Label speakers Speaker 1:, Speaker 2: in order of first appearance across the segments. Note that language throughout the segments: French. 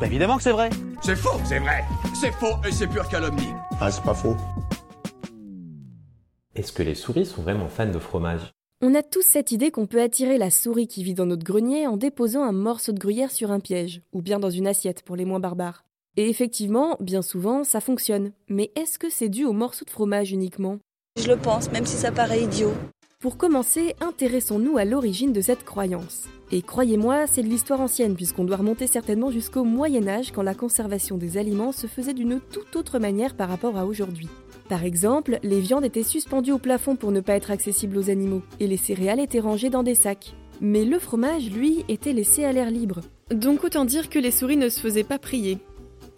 Speaker 1: Bah évidemment que c'est vrai.
Speaker 2: C'est faux, c'est vrai. C'est faux et c'est pure calomnie.
Speaker 3: Ah, c'est pas faux.
Speaker 4: Est-ce que les souris sont vraiment fans de fromage?
Speaker 5: On a tous cette idée qu'on peut attirer la souris qui vit dans notre grenier en déposant un morceau de gruyère sur un piège, ou bien dans une assiette pour les moins barbares. Et effectivement, bien souvent, ça fonctionne. Mais est-ce que c'est dû au morceau de fromage uniquement?
Speaker 6: Je le pense, même si ça paraît idiot.
Speaker 5: Pour commencer, intéressons-nous à l'origine de cette croyance. Et croyez-moi, c'est de l'histoire ancienne, puisqu'on doit remonter certainement jusqu'au Moyen Âge, quand la conservation des aliments se faisait d'une toute autre manière par rapport à aujourd'hui. Par exemple, les viandes étaient suspendues au plafond pour ne pas être accessibles aux animaux, et les céréales étaient rangées dans des sacs. Mais le fromage, lui, était laissé à l'air libre. Donc autant dire que les souris ne se faisaient pas prier.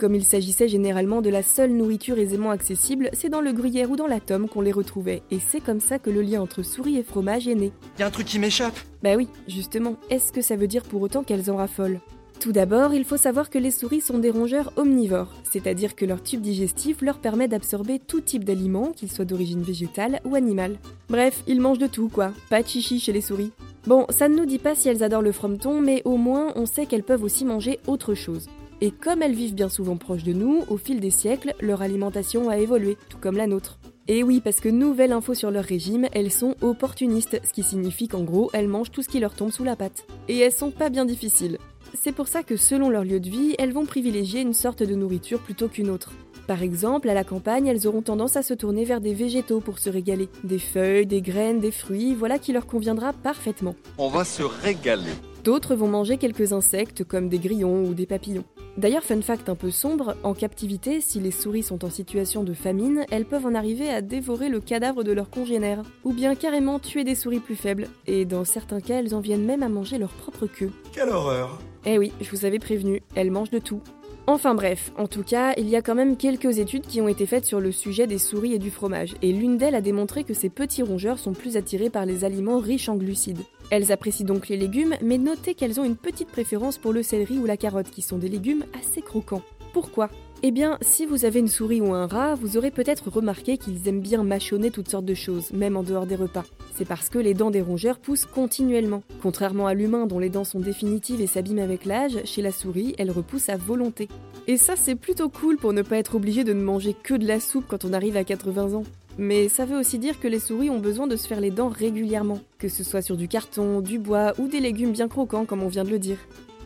Speaker 5: Comme il s'agissait généralement de la seule nourriture aisément accessible, c'est dans le gruyère ou dans la tome qu'on les retrouvait, et c'est comme ça que le lien entre souris et fromage est né.
Speaker 7: Y a un truc qui m'échappe.
Speaker 5: Bah oui, justement, est-ce que ça veut dire pour autant qu'elles en raffolent? Tout d'abord, il faut savoir que les souris sont des rongeurs omnivores, c'est-à-dire que leur tube digestif leur permet d'absorber tout type d'aliments, qu'ils soient d'origine végétale ou animale. Bref, ils mangent de tout quoi, pas de chichi chez les souris. Bon, ça ne nous dit pas si elles adorent le frometon, mais au moins on sait qu'elles peuvent aussi manger autre chose. Et comme elles vivent bien souvent proches de nous, au fil des siècles, leur alimentation a évolué, tout comme la nôtre. Et oui, parce que nouvelle info sur leur régime, elles sont opportunistes, ce qui signifie qu'en gros, elles mangent tout ce qui leur tombe sous la patte. Et elles sont pas bien difficiles. C'est pour ça que selon leur lieu de vie, elles vont privilégier une sorte de nourriture plutôt qu'une autre. Par exemple, à la campagne, elles auront tendance à se tourner vers des végétaux pour se régaler. Des feuilles, des graines, des fruits, voilà qui leur conviendra parfaitement.
Speaker 8: On va se régaler.
Speaker 5: D'autres vont manger quelques insectes comme des grillons ou des papillons. D'ailleurs, fun fact un peu sombre, en captivité, si les souris sont en situation de famine, elles peuvent en arriver à dévorer le cadavre de leurs congénères, ou bien carrément tuer des souris plus faibles, et dans certains cas, elles en viennent même à manger leur propre queue.
Speaker 7: Quelle horreur.
Speaker 5: Eh oui, je vous avais prévenu, elles mangent de tout. Enfin bref, en tout cas, il y a quand même quelques études qui ont été faites sur le sujet des souris et du fromage, et l'une d'elles a démontré que ces petits rongeurs sont plus attirés par les aliments riches en glucides. Elles apprécient donc les légumes, mais notez qu'elles ont une petite préférence pour le céleri ou la carotte, qui sont des légumes assez croquants. Pourquoi? Eh bien, si vous avez une souris ou un rat, vous aurez peut-être remarqué qu'ils aiment bien mâchonner toutes sortes de choses, même en dehors des repas. C'est parce que les dents des rongeurs poussent continuellement. Contrairement à l'humain dont les dents sont définitives et s'abîment avec l'âge, chez la souris, elles repoussent à volonté. Et ça, c'est plutôt cool pour ne pas être obligé de ne manger que de la soupe quand on arrive à 80 ans. Mais ça veut aussi dire que les souris ont besoin de se faire les dents régulièrement, que ce soit sur du carton, du bois ou des légumes bien croquants comme on vient de le dire.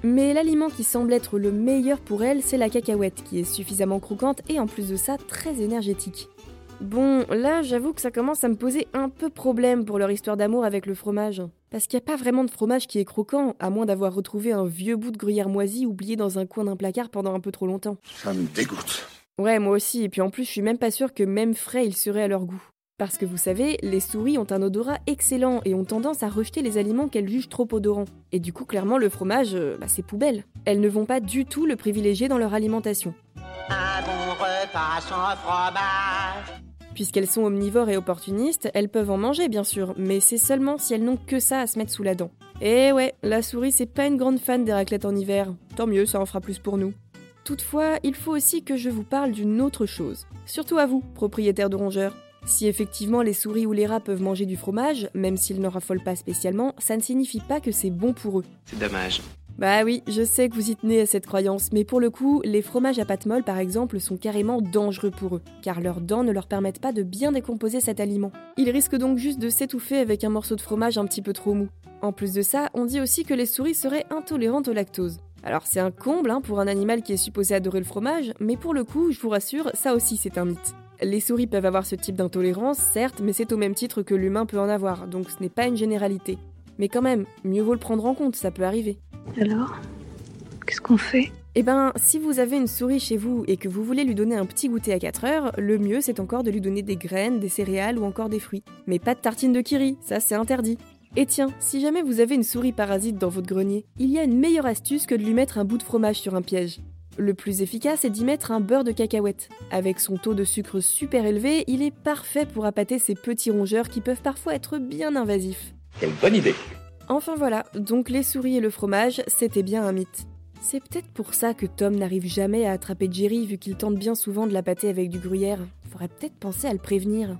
Speaker 5: Mais l'aliment qui semble être le meilleur pour elles, c'est la cacahuète, qui est suffisamment croquante et en plus de ça très énergétique. Bon, là j'avoue que ça commence à me poser un peu problème pour leur histoire d'amour avec le fromage. Parce qu'il n'y a pas vraiment de fromage qui est croquant, à moins d'avoir retrouvé un vieux bout de gruyère moisi oublié dans un coin d'un placard pendant un peu trop longtemps.
Speaker 3: Ça me dégoûte.
Speaker 5: Ouais, moi aussi, et puis en plus je suis même pas sûre que même frais il serait à leur goût. Parce que vous savez, les souris ont un odorat excellent et ont tendance à rejeter les aliments qu'elles jugent trop odorants. Et du coup, clairement, le fromage, euh, bah, c'est poubelle. Elles ne vont pas du tout le privilégier dans leur alimentation.
Speaker 9: Un bon repas sans fromage.
Speaker 5: Puisqu'elles sont omnivores et opportunistes, elles peuvent en manger bien sûr, mais c'est seulement si elles n'ont que ça à se mettre sous la dent. Et ouais, la souris c'est pas une grande fan des raclettes en hiver. Tant mieux, ça en fera plus pour nous. Toutefois, il faut aussi que je vous parle d'une autre chose. Surtout à vous, propriétaires de rongeurs. Si effectivement les souris ou les rats peuvent manger du fromage, même s'ils n'en raffolent pas spécialement, ça ne signifie pas que c'est bon pour eux.
Speaker 7: C'est dommage.
Speaker 5: Bah oui, je sais que vous y tenez à cette croyance, mais pour le coup, les fromages à pâte molle par exemple sont carrément dangereux pour eux, car leurs dents ne leur permettent pas de bien décomposer cet aliment. Ils risquent donc juste de s'étouffer avec un morceau de fromage un petit peu trop mou. En plus de ça, on dit aussi que les souris seraient intolérantes au lactose. Alors c'est un comble hein, pour un animal qui est supposé adorer le fromage, mais pour le coup, je vous rassure, ça aussi c'est un mythe. Les souris peuvent avoir ce type d'intolérance, certes, mais c'est au même titre que l'humain peut en avoir, donc ce n'est pas une généralité. Mais quand même, mieux vaut le prendre en compte, ça peut arriver.
Speaker 10: Alors Qu'est-ce qu'on fait?
Speaker 5: Eh ben, si vous avez une souris chez vous et que vous voulez lui donner un petit goûter à 4 heures, le mieux c'est encore de lui donner des graines, des céréales ou encore des fruits. Mais pas de tartine de kiri, ça c'est interdit. Et tiens, si jamais vous avez une souris parasite dans votre grenier, il y a une meilleure astuce que de lui mettre un bout de fromage sur un piège. Le plus efficace est d'y mettre un beurre de cacahuète. Avec son taux de sucre super élevé, il est parfait pour appâter ces petits rongeurs qui peuvent parfois être bien invasifs.
Speaker 7: Quelle bonne idée.
Speaker 5: Enfin voilà, donc les souris et le fromage, c'était bien un mythe. C'est peut-être pour ça que Tom n'arrive jamais à attraper Jerry vu qu'il tente bien souvent de l'appâter avec du gruyère. Faudrait peut-être penser à le prévenir.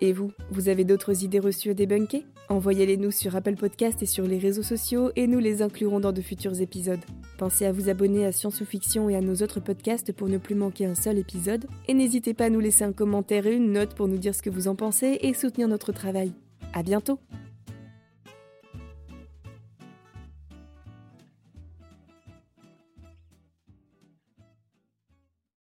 Speaker 5: Et vous, vous avez d'autres idées reçues à débunker Envoyez-les nous sur Apple Podcast et sur les réseaux sociaux et nous les inclurons dans de futurs épisodes. Pensez à vous abonner à Science ou Fiction et à nos autres podcasts pour ne plus manquer un seul épisode. Et n'hésitez pas à nous laisser un commentaire et une note pour nous dire ce que vous en pensez et soutenir notre travail. À bientôt!